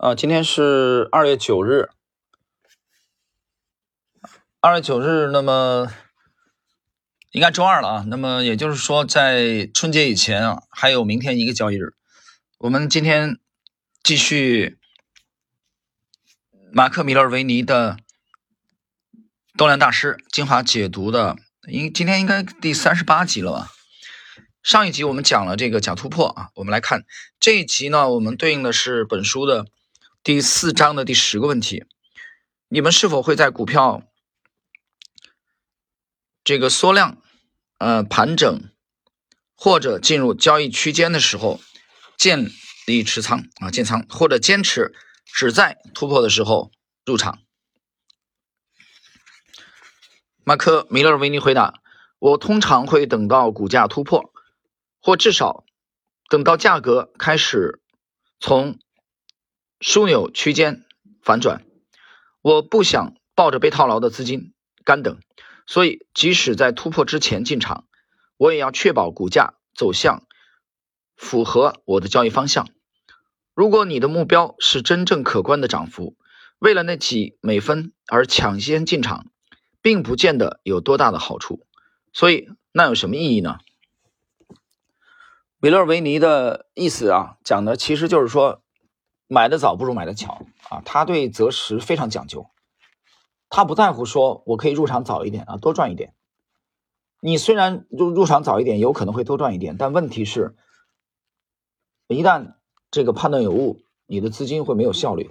啊，今天是二月九日，二月九日，那么应该周二了啊。那么也就是说，在春节以前啊，还有明天一个交易日。我们今天继续马克·米勒维尼的《动量大师》精华解读的，应今天应该第三十八集了吧？上一集我们讲了这个假突破啊，我们来看这一集呢，我们对应的是本书的。第四章的第十个问题：你们是否会在股票这个缩量、呃盘整或者进入交易区间的时候建立持仓啊建仓，或者坚持只在突破的时候入场？马克·米勒维尼回答：我通常会等到股价突破，或至少等到价格开始从。枢纽区间反转，我不想抱着被套牢的资金干等，所以即使在突破之前进场，我也要确保股价走向符合我的交易方向。如果你的目标是真正可观的涨幅，为了那几美分而抢先进场，并不见得有多大的好处。所以那有什么意义呢？米勒维尼的意思啊，讲的其实就是说。买的早不如买的巧啊！他对择时非常讲究，他不在乎说我可以入场早一点啊，多赚一点。你虽然入入场早一点，有可能会多赚一点，但问题是，一旦这个判断有误，你的资金会没有效率。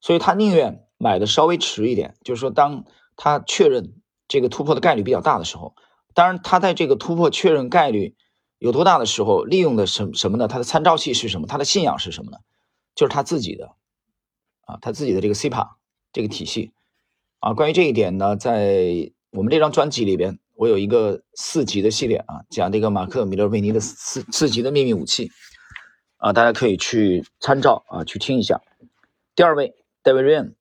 所以他宁愿买的稍微迟一点，就是说，当他确认这个突破的概率比较大的时候，当然他在这个突破确认概率。有多大的时候，利用的什什么呢？他的参照系是什么？他的信仰是什么呢？就是他自己的啊，他自己的这个 CPA 这个体系啊。关于这一点呢，在我们这张专辑里边，我有一个四级的系列啊，讲这个马克·米勒维尼的四四级的秘密武器啊，大家可以去参照啊，去听一下。第二位，David Ryan，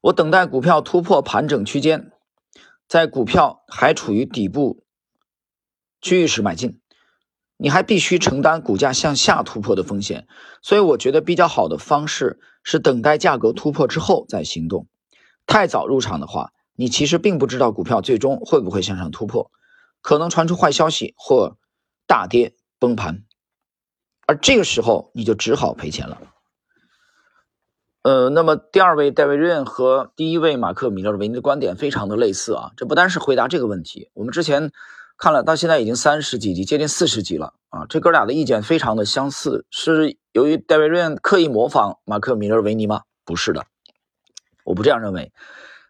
我等待股票突破盘整区间。在股票还处于底部区域时买进，你还必须承担股价向下突破的风险。所以我觉得比较好的方式是等待价格突破之后再行动。太早入场的话，你其实并不知道股票最终会不会向上突破，可能传出坏消息或大跌崩盘，而这个时候你就只好赔钱了。呃，那么第二位戴维·瑞恩和第一位马克·米勒维尼的观点非常的类似啊。这不单是回答这个问题，我们之前看了，到现在已经三十几集，接近四十集了啊。这哥俩的意见非常的相似，是由于戴维·瑞恩刻意模仿马克·米勒维尼吗？不是的，我不这样认为。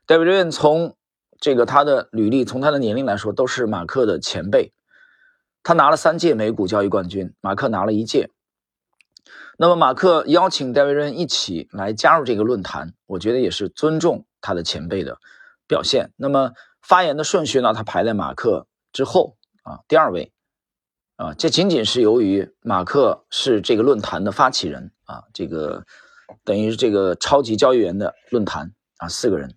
戴维·瑞恩从这个他的履历，从他的年龄来说，都是马克的前辈。他拿了三届美股交易冠军，马克拿了一届。那么，马克邀请戴维·瑞恩一起来加入这个论坛，我觉得也是尊重他的前辈的表现。那么，发言的顺序呢？他排在马克之后啊，第二位啊，这仅仅是由于马克是这个论坛的发起人啊，这个等于是这个超级交易员的论坛啊，四个人。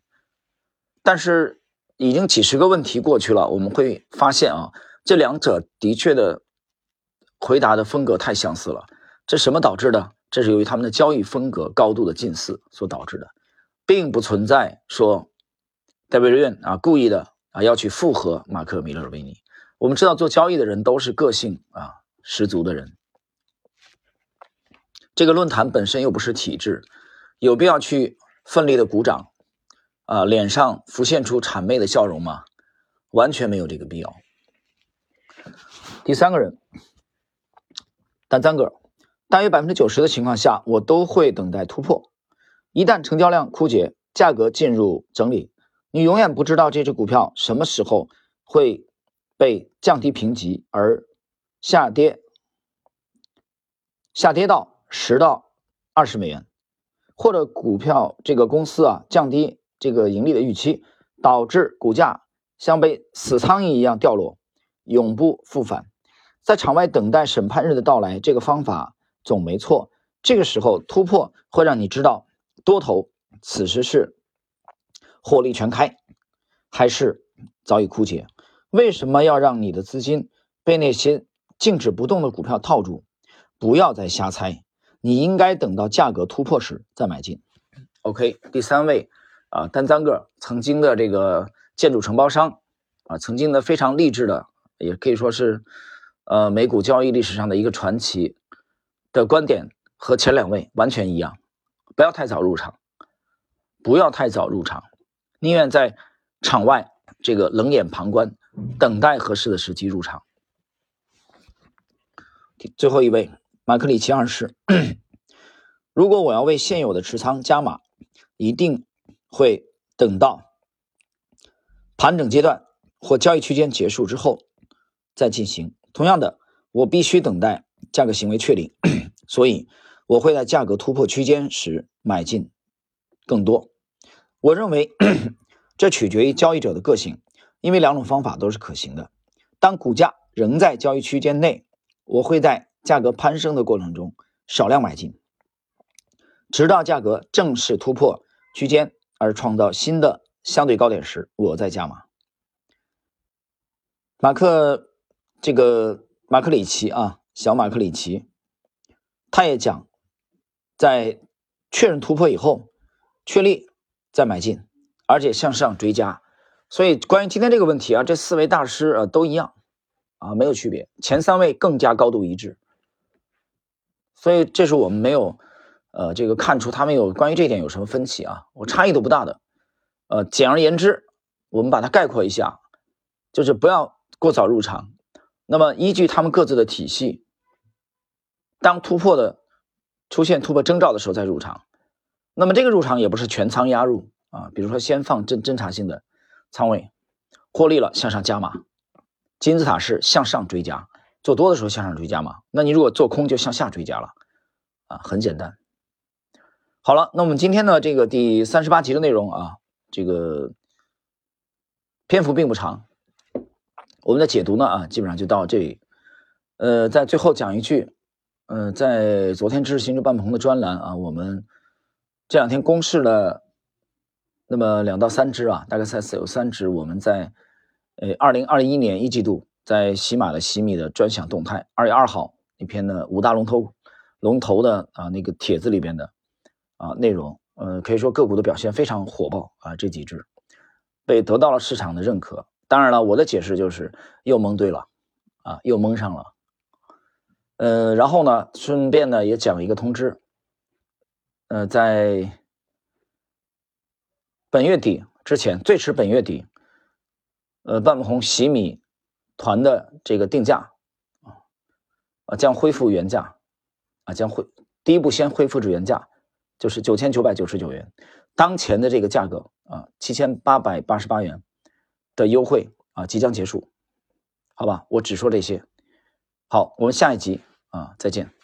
但是，已经几十个问题过去了，我们会发现啊，这两者的确的回答的风格太相似了。这什么导致的？这是由于他们的交易风格高度的近似所导致的，并不存在说戴维·瑞恩啊故意的啊要去附和马克·米勒尔维尼。我们知道做交易的人都是个性啊十足的人，这个论坛本身又不是体制，有必要去奋力的鼓掌啊，脸上浮现出谄媚的笑容吗？完全没有这个必要。第三个人，丹赞格尔。大约百分之九十的情况下，我都会等待突破。一旦成交量枯竭，价格进入整理，你永远不知道这只股票什么时候会被降低评级而下跌，下跌到十到二十美元，或者股票这个公司啊降低这个盈利的预期，导致股价像被死苍蝇一样掉落，永不复返。在场外等待审判日的到来，这个方法。总没错，这个时候突破会让你知道多头此时是火力全开，还是早已枯竭。为什么要让你的资金被那些静止不动的股票套住，不要再瞎猜，你应该等到价格突破时再买进。OK，第三位啊，单张个曾经的这个建筑承包商啊，曾经的非常励志的，也可以说是呃美股交易历史上的一个传奇的观点和前两位完全一样，不要太早入场，不要太早入场，宁愿在场外这个冷眼旁观，等待合适的时机入场。最后一位，马克里奇二世，如果我要为现有的持仓加码，一定会等到盘整阶段或交易区间结束之后再进行。同样的，我必须等待价格行为确定，所以我会在价格突破区间时买进更多。我认为 这取决于交易者的个性，因为两种方法都是可行的。当股价仍在交易区间内，我会在价格攀升的过程中少量买进，直到价格正式突破。区间而创造新的相对高点时，我再加码。马克这个马克里奇啊，小马克里奇，他也讲，在确认突破以后，确立再买进，而且向上追加。所以关于今天这个问题啊，这四位大师啊都一样啊，没有区别，前三位更加高度一致。所以这是我们没有。呃，这个看出他们有关于这一点有什么分歧啊？我差异都不大的。呃，简而言之，我们把它概括一下，就是不要过早入场。那么依据他们各自的体系，当突破的出现突破征兆的时候再入场。那么这个入场也不是全仓压入啊，比如说先放侦侦查性的仓位，获利了向上加码。金字塔是向上追加，做多的时候向上追加嘛？那你如果做空就向下追加了啊，很简单。好了，那我们今天呢，这个第三十八集的内容啊，这个篇幅并不长，我们的解读呢啊，基本上就到这里。呃，在最后讲一句，呃，在昨天知识星球半棚的专栏啊，我们这两天公示了那么两到三只啊，大概赛有三只，我们在呃二零二一年一季度在喜马的喜米的专享动态二月二号那篇的五大龙头龙头的啊那个帖子里边的。啊，内容，呃，可以说个股的表现非常火爆啊，这几只被得到了市场的认可。当然了，我的解释就是又蒙对了，啊，又蒙上了。呃，然后呢，顺便呢也讲一个通知，呃，在本月底之前，最迟本月底，呃，半红洗米团的这个定价啊，啊将恢复原价，啊将恢第一步先恢复至原价。就是九千九百九十九元，当前的这个价格啊，七千八百八十八元的优惠啊，即将结束，好吧，我只说这些。好，我们下一集啊，再见。